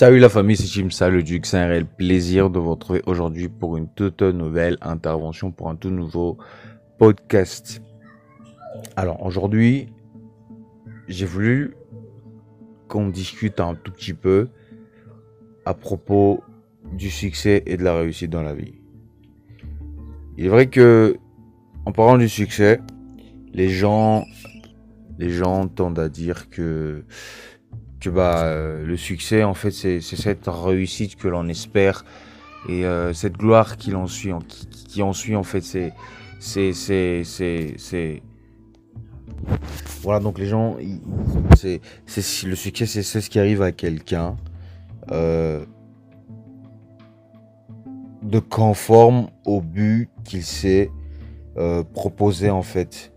Salut la famille, c'est Chimsa le Duc. C'est un réel plaisir de vous retrouver aujourd'hui pour une toute nouvelle intervention, pour un tout nouveau podcast. Alors aujourd'hui, j'ai voulu qu'on discute un tout petit peu à propos du succès et de la réussite dans la vie. Il est vrai que en parlant du succès, les gens, les gens tendent à dire que que bah euh, le succès en fait c'est cette réussite que l'on espère et euh, cette gloire qui en suit qui, qui en suit en fait c'est c'est c'est voilà donc les gens c'est c'est le succès c'est ce qui arrive à quelqu'un euh, de conforme au but qu'il s'est proposé en fait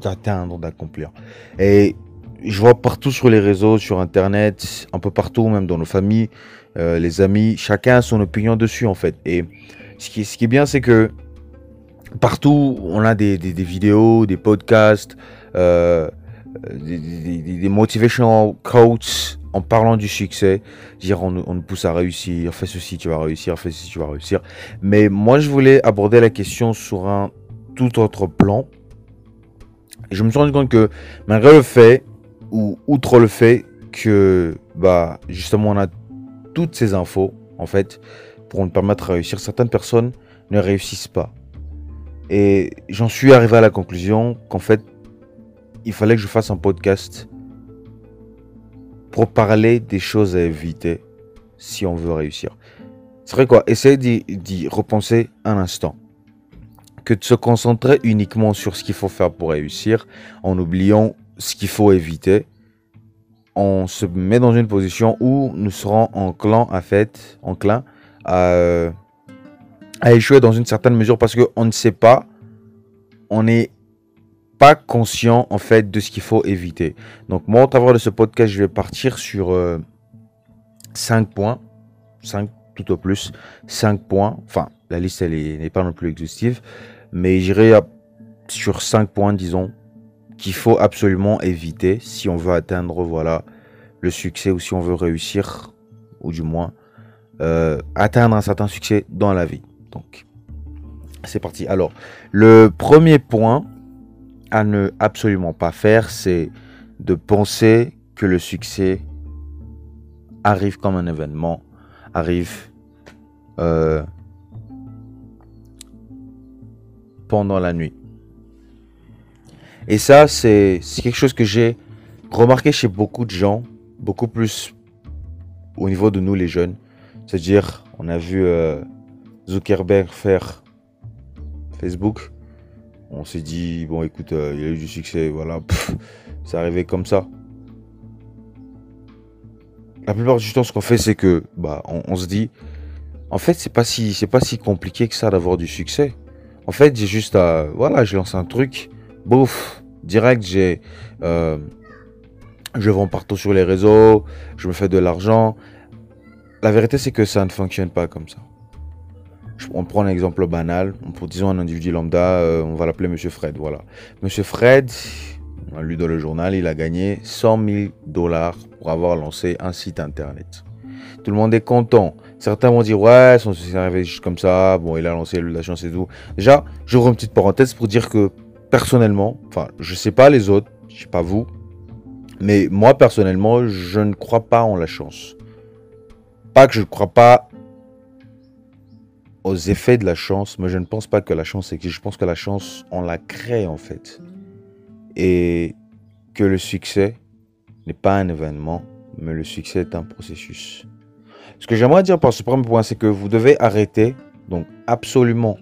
d'atteindre d'accomplir. Et je vois partout sur les réseaux, sur Internet, un peu partout, même dans nos familles, euh, les amis, chacun a son opinion dessus en fait. Et ce qui, ce qui est bien, c'est que partout, on a des, des, des vidéos, des podcasts, euh, des, des, motivational quotes en parlant du succès. Dire on, on nous pousse à réussir, fais ceci, tu vas réussir, fais ceci, tu vas réussir. Mais moi, je voulais aborder la question sur un tout autre plan. Je me suis rendu compte que malgré le fait ou outre le fait que bah justement on a toutes ces infos en fait pour nous permettre de réussir, certaines personnes ne réussissent pas. Et j'en suis arrivé à la conclusion qu'en fait il fallait que je fasse un podcast pour parler des choses à éviter si on veut réussir. C'est vrai quoi, essayer d'y repenser un instant. Que de se concentrer uniquement sur ce qu'il faut faire pour réussir en oubliant ce qu'il faut éviter, on se met dans une position où nous serons enclins à, fait, enclin à, à échouer dans une certaine mesure parce qu'on ne sait pas, on n'est pas conscient en fait de ce qu'il faut éviter. Donc moi, au travers de ce podcast, je vais partir sur euh, 5 points, 5 tout au plus, 5 points. Enfin, la liste elle n'est pas non plus exhaustive, mais j'irai sur 5 points, disons, qu'il faut absolument éviter si on veut atteindre voilà le succès ou si on veut réussir ou du moins euh, atteindre un certain succès dans la vie. Donc c'est parti. Alors le premier point à ne absolument pas faire, c'est de penser que le succès arrive comme un événement, arrive euh, pendant la nuit. Et ça, c'est quelque chose que j'ai remarqué chez beaucoup de gens, beaucoup plus au niveau de nous les jeunes. C'est-à-dire, on a vu euh, Zuckerberg faire Facebook. On s'est dit, bon écoute, euh, il a eu du succès, voilà, c'est arrivé comme ça. La plupart du temps, ce qu'on fait, c'est que, bah, on, se dit, en fait, c'est pas si, c'est pas si compliqué que ça d'avoir du succès. En fait, j'ai juste à, voilà, je lance un truc, bouf, direct, j'ai, euh, je vends partout sur les réseaux, je me fais de l'argent. La vérité, c'est que ça ne fonctionne pas comme ça. On prend un exemple banal, pour disons un individu lambda, euh, on va l'appeler Monsieur Fred, voilà. Monsieur Fred, on a lu dans le journal, il a gagné 100 000 dollars pour avoir lancé un site internet. Tout le monde est content. Certains vont dire ouais, son c'est arrivé juste comme ça. Bon, il a lancé la chance et tout. Déjà, j'ouvre une petite parenthèse pour dire que personnellement, enfin, je sais pas les autres, je sais pas vous, mais moi personnellement, je ne crois pas en la chance. Pas que je ne crois pas aux effets de la chance, mais je ne pense pas que la chance existe. Je pense que la chance, on la crée en fait. Et que le succès n'est pas un événement, mais le succès est un processus. Ce que j'aimerais dire par ce premier point, c'est que vous devez arrêter, donc absolument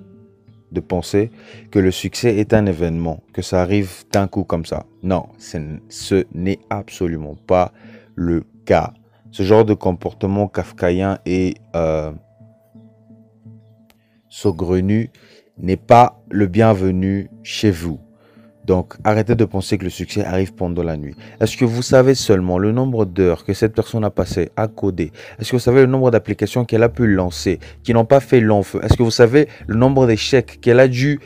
de penser que le succès est un événement, que ça arrive d'un coup comme ça. Non, ce n'est absolument pas le cas. Ce genre de comportement kafkaïen et euh, saugrenu n'est pas le bienvenu chez vous. Donc, arrêtez de penser que le succès arrive pendant la nuit. Est-ce que vous savez seulement le nombre d'heures que cette personne a passé à coder? Est-ce que vous savez le nombre d'applications qu'elle a pu lancer, qui n'ont pas fait long feu? Est-ce que vous savez le nombre d'échecs qu'elle a dû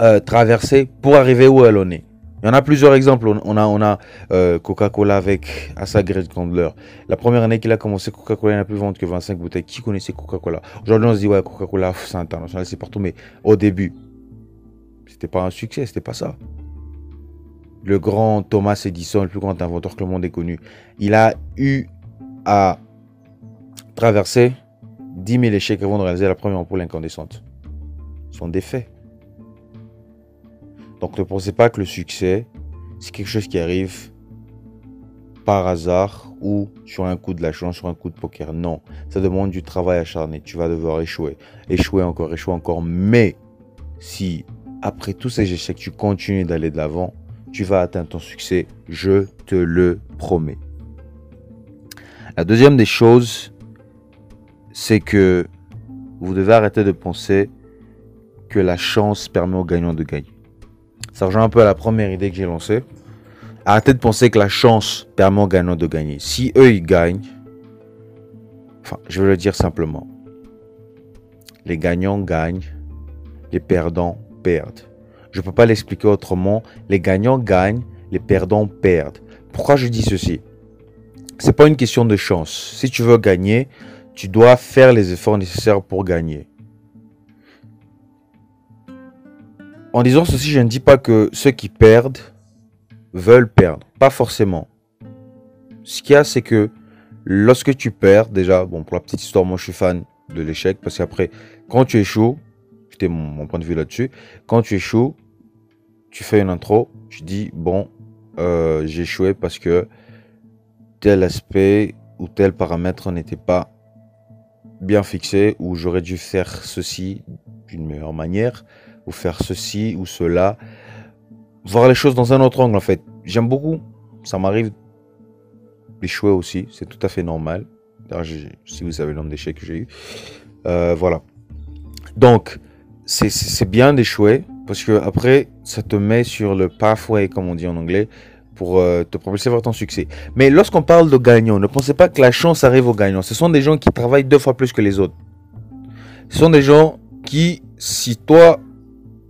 euh, traverser pour arriver où elle en est? Il y en a plusieurs exemples. On a, euh, Coca-Cola avec Asa Great Candler. La première année qu'il a commencé, Coca-Cola n'a plus vendu que 25 bouteilles. Qui connaissait Coca-Cola? Aujourd'hui, on se dit, ouais, Coca-Cola, c'est international, c'est partout. Mais au début, c'était pas un succès, c'était pas ça. Le grand Thomas Edison, le plus grand inventeur que le monde ait connu, il a eu à traverser 10 000 échecs avant de réaliser la première ampoule incandescente. Ce sont des faits. Donc ne pensez pas que le succès, c'est quelque chose qui arrive par hasard ou sur un coup de la chance, sur un coup de poker. Non, ça demande du travail acharné. Tu vas devoir échouer, échouer encore, échouer encore. Mais si après tous ces échecs, tu continues d'aller de l'avant, tu vas atteindre ton succès. Je te le promets. La deuxième des choses, c'est que vous devez arrêter de penser que la chance permet aux gagnants de gagner. Ça rejoint un peu à la première idée que j'ai lancée. Arrêtez de penser que la chance permet aux gagnants de gagner. Si eux, ils gagnent, enfin, je vais le dire simplement. Les gagnants gagnent, les perdants Je ne peux pas l'expliquer autrement. Les gagnants gagnent, les perdants perdent. Pourquoi je dis ceci? C'est pas une question de chance. Si tu veux gagner, tu dois faire les efforts nécessaires pour gagner. En disant ceci, je ne dis pas que ceux qui perdent veulent perdre. Pas forcément. Ce qu'il y a, c'est que lorsque tu perds, déjà, bon, pour la petite histoire, moi je suis fan de l'échec parce qu'après, quand tu échoues, mon, point de vue là-dessus, quand tu échoues, tu fais une intro, tu dis, bon, euh, j'ai échoué parce que tel aspect ou tel paramètre n'était pas bien fixé ou j'aurais dû faire ceci d'une meilleure manière ou faire ceci ou cela. Voir les choses dans un autre angle en fait. J'aime beaucoup. Ça m'arrive d'échouer aussi. C'est tout à fait normal. Si vous savez le nombre d'échecs que j'ai eu. Euh, voilà. Donc, c'est bien d'échouer parce que après, ça te met sur le pathway, comme on dit en anglais, pour euh, te propulser vers ton succès. Mais lorsqu'on parle de gagnants, ne pensez pas que la chance arrive aux gagnants. Ce sont des gens qui travaillent deux fois plus que les autres. Ce sont des gens qui, si toi,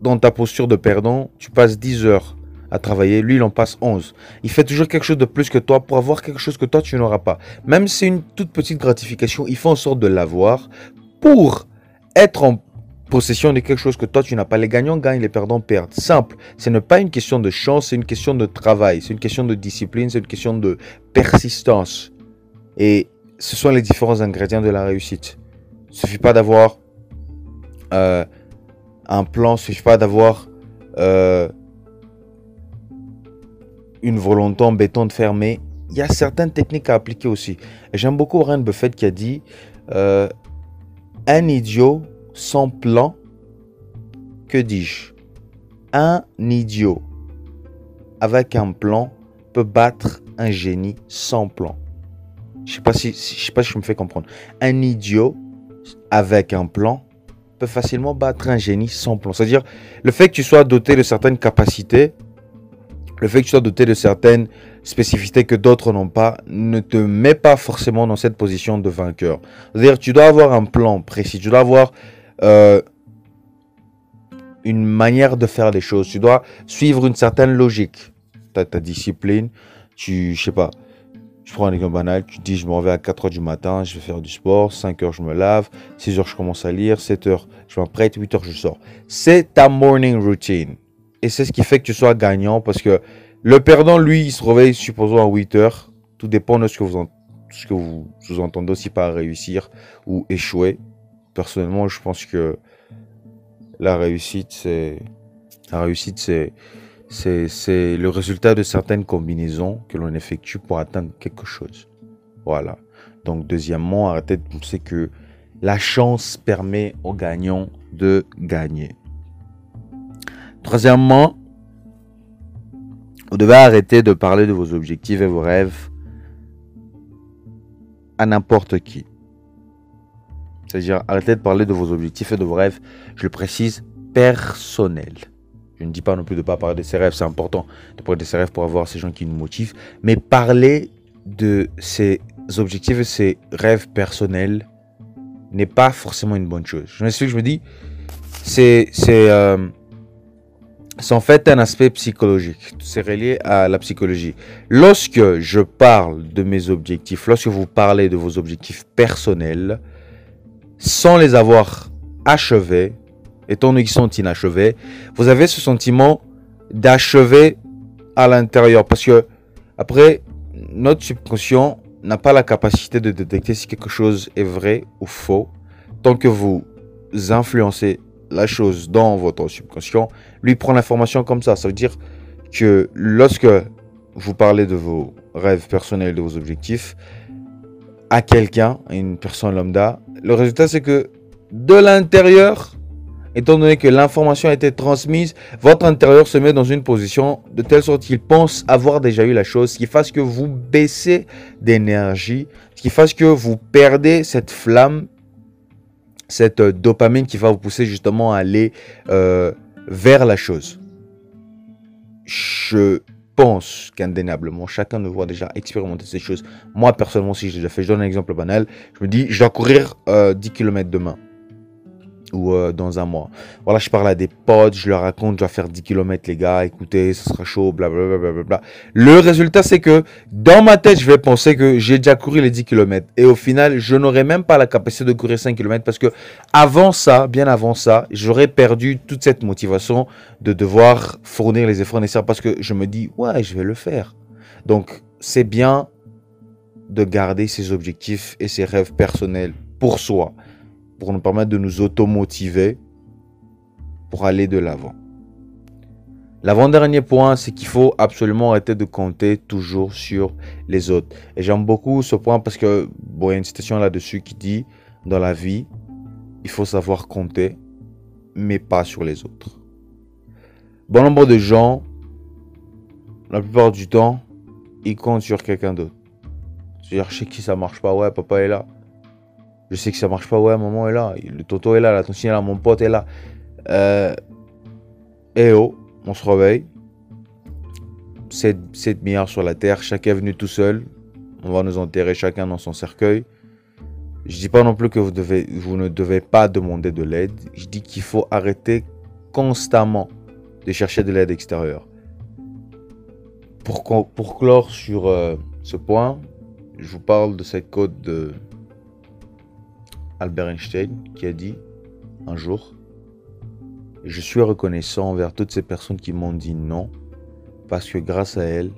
dans ta posture de perdant, tu passes 10 heures à travailler, lui il en passe 11. Il fait toujours quelque chose de plus que toi pour avoir quelque chose que toi tu n'auras pas. Même si c'est une toute petite gratification, il fait en sorte de l'avoir pour être en possession de quelque chose que toi tu n'as pas. Les gagnants gagnent, les perdants perdent. Simple. Ce n'est pas une question de chance, c'est une question de travail, c'est une question de discipline, c'est une question de persistance. Et ce sont les différents ingrédients de la réussite. Il ne suffit pas d'avoir euh, un plan, il ne suffit pas d'avoir euh, une volonté en béton de fermer. Il y a certaines techniques à appliquer aussi. J'aime beaucoup Warren Buffett qui a dit euh, Un idiot sans plan, que dis-je? Un idiot avec un plan peut battre un génie sans plan. Je sais, pas si, je sais pas si je me fais comprendre. Un idiot avec un plan peut facilement battre un génie sans plan. C'est-à-dire, le fait que tu sois doté de certaines capacités, le fait que tu sois doté de certaines spécificités que d'autres n'ont pas, ne te met pas forcément dans cette position de vainqueur. C'est-à-dire, tu dois avoir un plan précis, tu dois avoir euh, une manière de faire les choses, tu dois suivre une certaine logique. Tu ta discipline, tu, je sais pas, je prends un exemple banal, tu dis je me réveille à 4h du matin, je vais faire du sport, 5h je me lave, 6h je commence à lire, 7h je m'apprête, 8h je sors. C'est ta morning routine. Et c'est ce qui fait que tu sois gagnant parce que le perdant, lui, il se réveille, supposons, à 8h. Tout dépend de ce que vous, vous sous-entendez aussi par réussir ou échouer. Personnellement, je pense que la réussite, c'est. Le résultat de certaines combinaisons que l'on effectue pour atteindre quelque chose. Voilà. Donc, deuxièmement, arrêtez de penser que la chance permet aux gagnants de gagner. Troisièmement, vous devez arrêter de parler de vos objectifs et vos rêves à n'importe qui. C'est-à-dire, arrêtez de parler de vos objectifs et de vos rêves, je le précise, personnels. Je ne dis pas non plus de ne pas parler de ses rêves, c'est important de parler de ses rêves pour avoir ces gens qui nous motivent. Mais parler de ses objectifs et ses rêves personnels n'est pas forcément une bonne chose. Je me suis je me dis, c'est, c'est, euh, en fait un aspect psychologique. C'est relié à la psychologie. Lorsque je parle de mes objectifs, lorsque vous parlez de vos objectifs personnels, sans les avoir achevés, étant donné qu'ils sont inachevés, vous avez ce sentiment d'achever à l'intérieur. Parce que, après, notre subconscient n'a pas la capacité de détecter si quelque chose est vrai ou faux. Tant que vous influencez la chose dans votre subconscient, lui prend l'information comme ça. Ça veut dire que lorsque vous parlez de vos rêves personnels, de vos objectifs, à quelqu'un, une personne lambda, le résultat c'est que de l'intérieur, étant donné que l'information a été transmise, votre intérieur se met dans une position de telle sorte qu'il pense avoir déjà eu la chose, ce qui fasse que vous baissez d'énergie, ce qui fasse que vous perdez cette flamme, cette euh, dopamine qui va vous pousser justement à aller euh, vers la chose. Je pense qu'indéniablement, chacun de vous déjà expérimenté ces choses. Moi, personnellement, si j'ai déjà fait, je donne un exemple banal, je me dis, je dois courir 10 euh, km demain ou euh, dans un mois. Voilà, je parle à des potes, je leur raconte, je dois faire 10 km les gars, écoutez, ce sera chaud, blablabla. Bla, Le résultat, c'est que dans ma tête, je vais penser que j'ai déjà couru les 10 km. Et au final, je n'aurai même pas la capacité de courir 5 km parce que avant ça, bien avant ça, j'aurais perdu toute cette motivation de devoir fournir les efforts nécessaires parce que je me dis, ouais, je vais le faire. Donc, c'est bien de garder ses objectifs et ses rêves personnels pour soi pour nous permettre de nous automotiver pour aller de l'avant. L'avant-dernier point, c'est qu'il faut absolument arrêter de compter toujours sur les autres. Et j'aime beaucoup ce point parce que, bon, il y a une citation là-dessus qui dit, dans la vie, il faut savoir compter, mais pas sur les autres. Bon nombre de gens, la plupart du temps, ils comptent sur quelqu'un d'autre. C'est-à-dire, chez qui ça marche pas, ouais, papa est là. Je sais que ça marche pas. Ouais, maman est là. Le toto est là. La tontine est là. Mon pote est là. Euh, et oh, on se réveille. 7, 7 milliards sur la terre. Chacun est venu tout seul. On va nous enterrer chacun dans son cercueil. Je dis pas non plus que vous, ne devez pas demander de l'aide. Je dis qu'il faut arrêter constamment de chercher de l'aide extérieure. Pour, pour clore sur euh, ce point, je vous parle de cette côte de Albert Einstein qui a dit un jour, je suis reconnaissant envers toutes ces personnes qui m'ont dit non, parce que grâce à elles,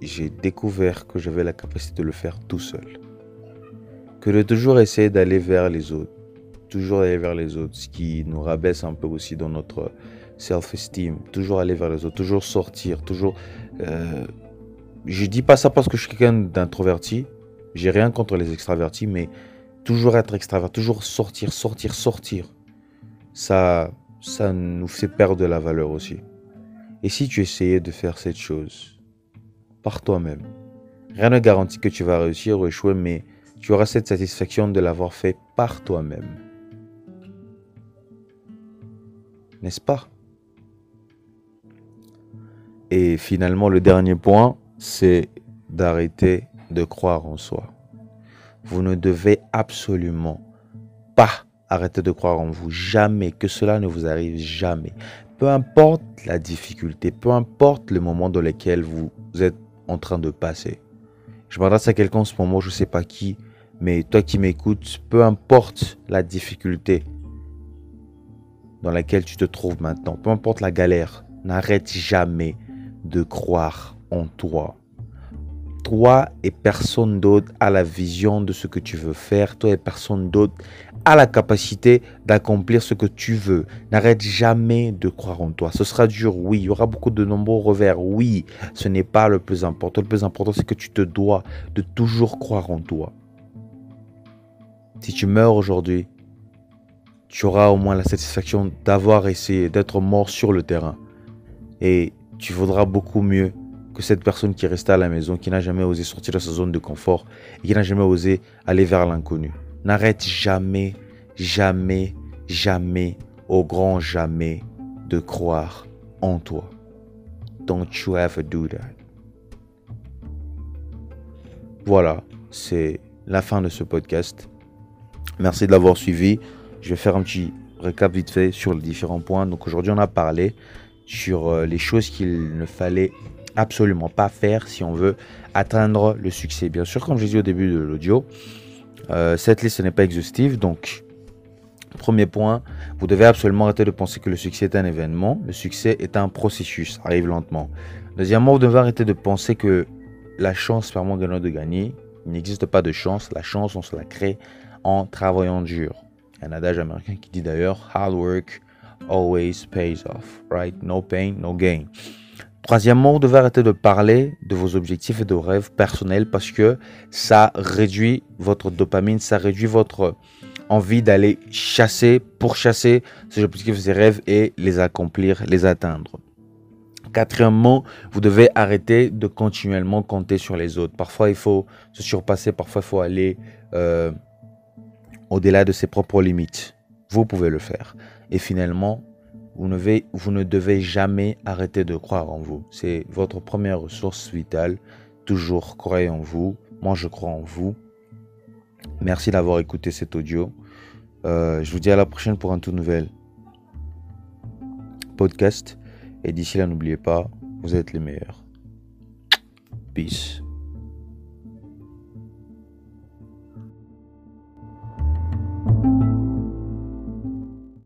j'ai découvert que j'avais la capacité de le faire tout seul. Que de toujours essayer d'aller vers les autres, toujours aller vers les autres, ce qui nous rabaisse un peu aussi dans notre self-esteem, toujours aller vers les autres, toujours sortir, toujours... Euh, je dis pas ça parce que je suis quelqu'un d'introverti, j'ai rien contre les extravertis, mais toujours être extravert, toujours sortir, sortir, sortir, ça, ça nous fait perdre de la valeur aussi. Et si tu essayais de faire cette chose par toi-même, rien ne garantit que tu vas réussir ou échouer, mais tu auras cette satisfaction de l'avoir fait par toi-même. N'est-ce pas? Et finalement, le dernier point, c'est d'arrêter de croire en soi. Vous ne devez absolument pas arrêter de croire en vous. Jamais. Que cela ne vous arrive jamais. Peu importe la difficulté, peu importe le moment dans lequel vous êtes en train de passer. Je m'adresse à quelqu'un en ce moment, je ne sais pas qui, mais toi qui m'écoutes, peu importe la difficulté dans laquelle tu te trouves maintenant, peu importe la galère, n'arrête jamais de croire en toi. Toi et personne d'autre a la vision de ce que tu veux faire. Toi et personne d'autre a la capacité d'accomplir ce que tu veux. N'arrête jamais de croire en toi. Ce sera dur, oui. Il y aura beaucoup de nombreux revers, oui. Ce n'est pas le plus important. Le plus important, c'est que tu te dois de toujours croire en toi. Si tu meurs aujourd'hui, tu auras au moins la satisfaction d'avoir essayé, d'être mort sur le terrain. Et tu vaudras beaucoup mieux que cette personne qui est restée à la maison, qui n'a jamais osé sortir de sa zone de confort et qui n'a jamais osé aller vers l'inconnu. N'arrête jamais, jamais, jamais, au grand jamais, de croire en toi. Don't you ever do that. Voilà, c'est la fin de ce podcast. Merci de l'avoir suivi. Je vais faire un petit récap vite fait sur les différents points. Donc aujourd'hui, on a parlé sur euh, les choses qu'il ne fallait absolument pas faire si on veut atteindre le succès. Bien sûr, comme je dit au début de l'audio, euh, cette liste n'est pas exhaustive, donc premier point, vous devez absolument arrêter de penser que le succès est un événement. Le succès est un processus, arrive lentement. Deuxièmement, vous devez arrêter de penser que la chance permet gagnant de gagner. Il n'existe pas de chance. La chance, on se la crée en travaillant dur. Un adage américain qui dit d'ailleurs Hard work always pays off, right? No pain, no gain. Troisièmement, vous devez arrêter de parler de vos objectifs et de rêves personnels parce que ça réduit votre dopamine, ça réduit votre envie d'aller chasser, pour chasser ces objectifs, ces rêves et les accomplir, les atteindre. Quatrièmement, vous devez arrêter de continuellement compter sur les autres. Parfois, il faut se surpasser, parfois, il faut aller euh, au-delà de ses propres limites. Vous pouvez le faire. Et finalement, vous ne, devez, jamais arrêter de croire en vous. C'est votre première ressource vitale. Toujours croyez en vous. Moi, je crois en vous. Merci d'avoir écouté cet audio. Euh, je vous dis à la prochaine pour un tout nouvel podcast. Et d'ici là, n'oubliez pas, vous êtes les meilleurs. Peace.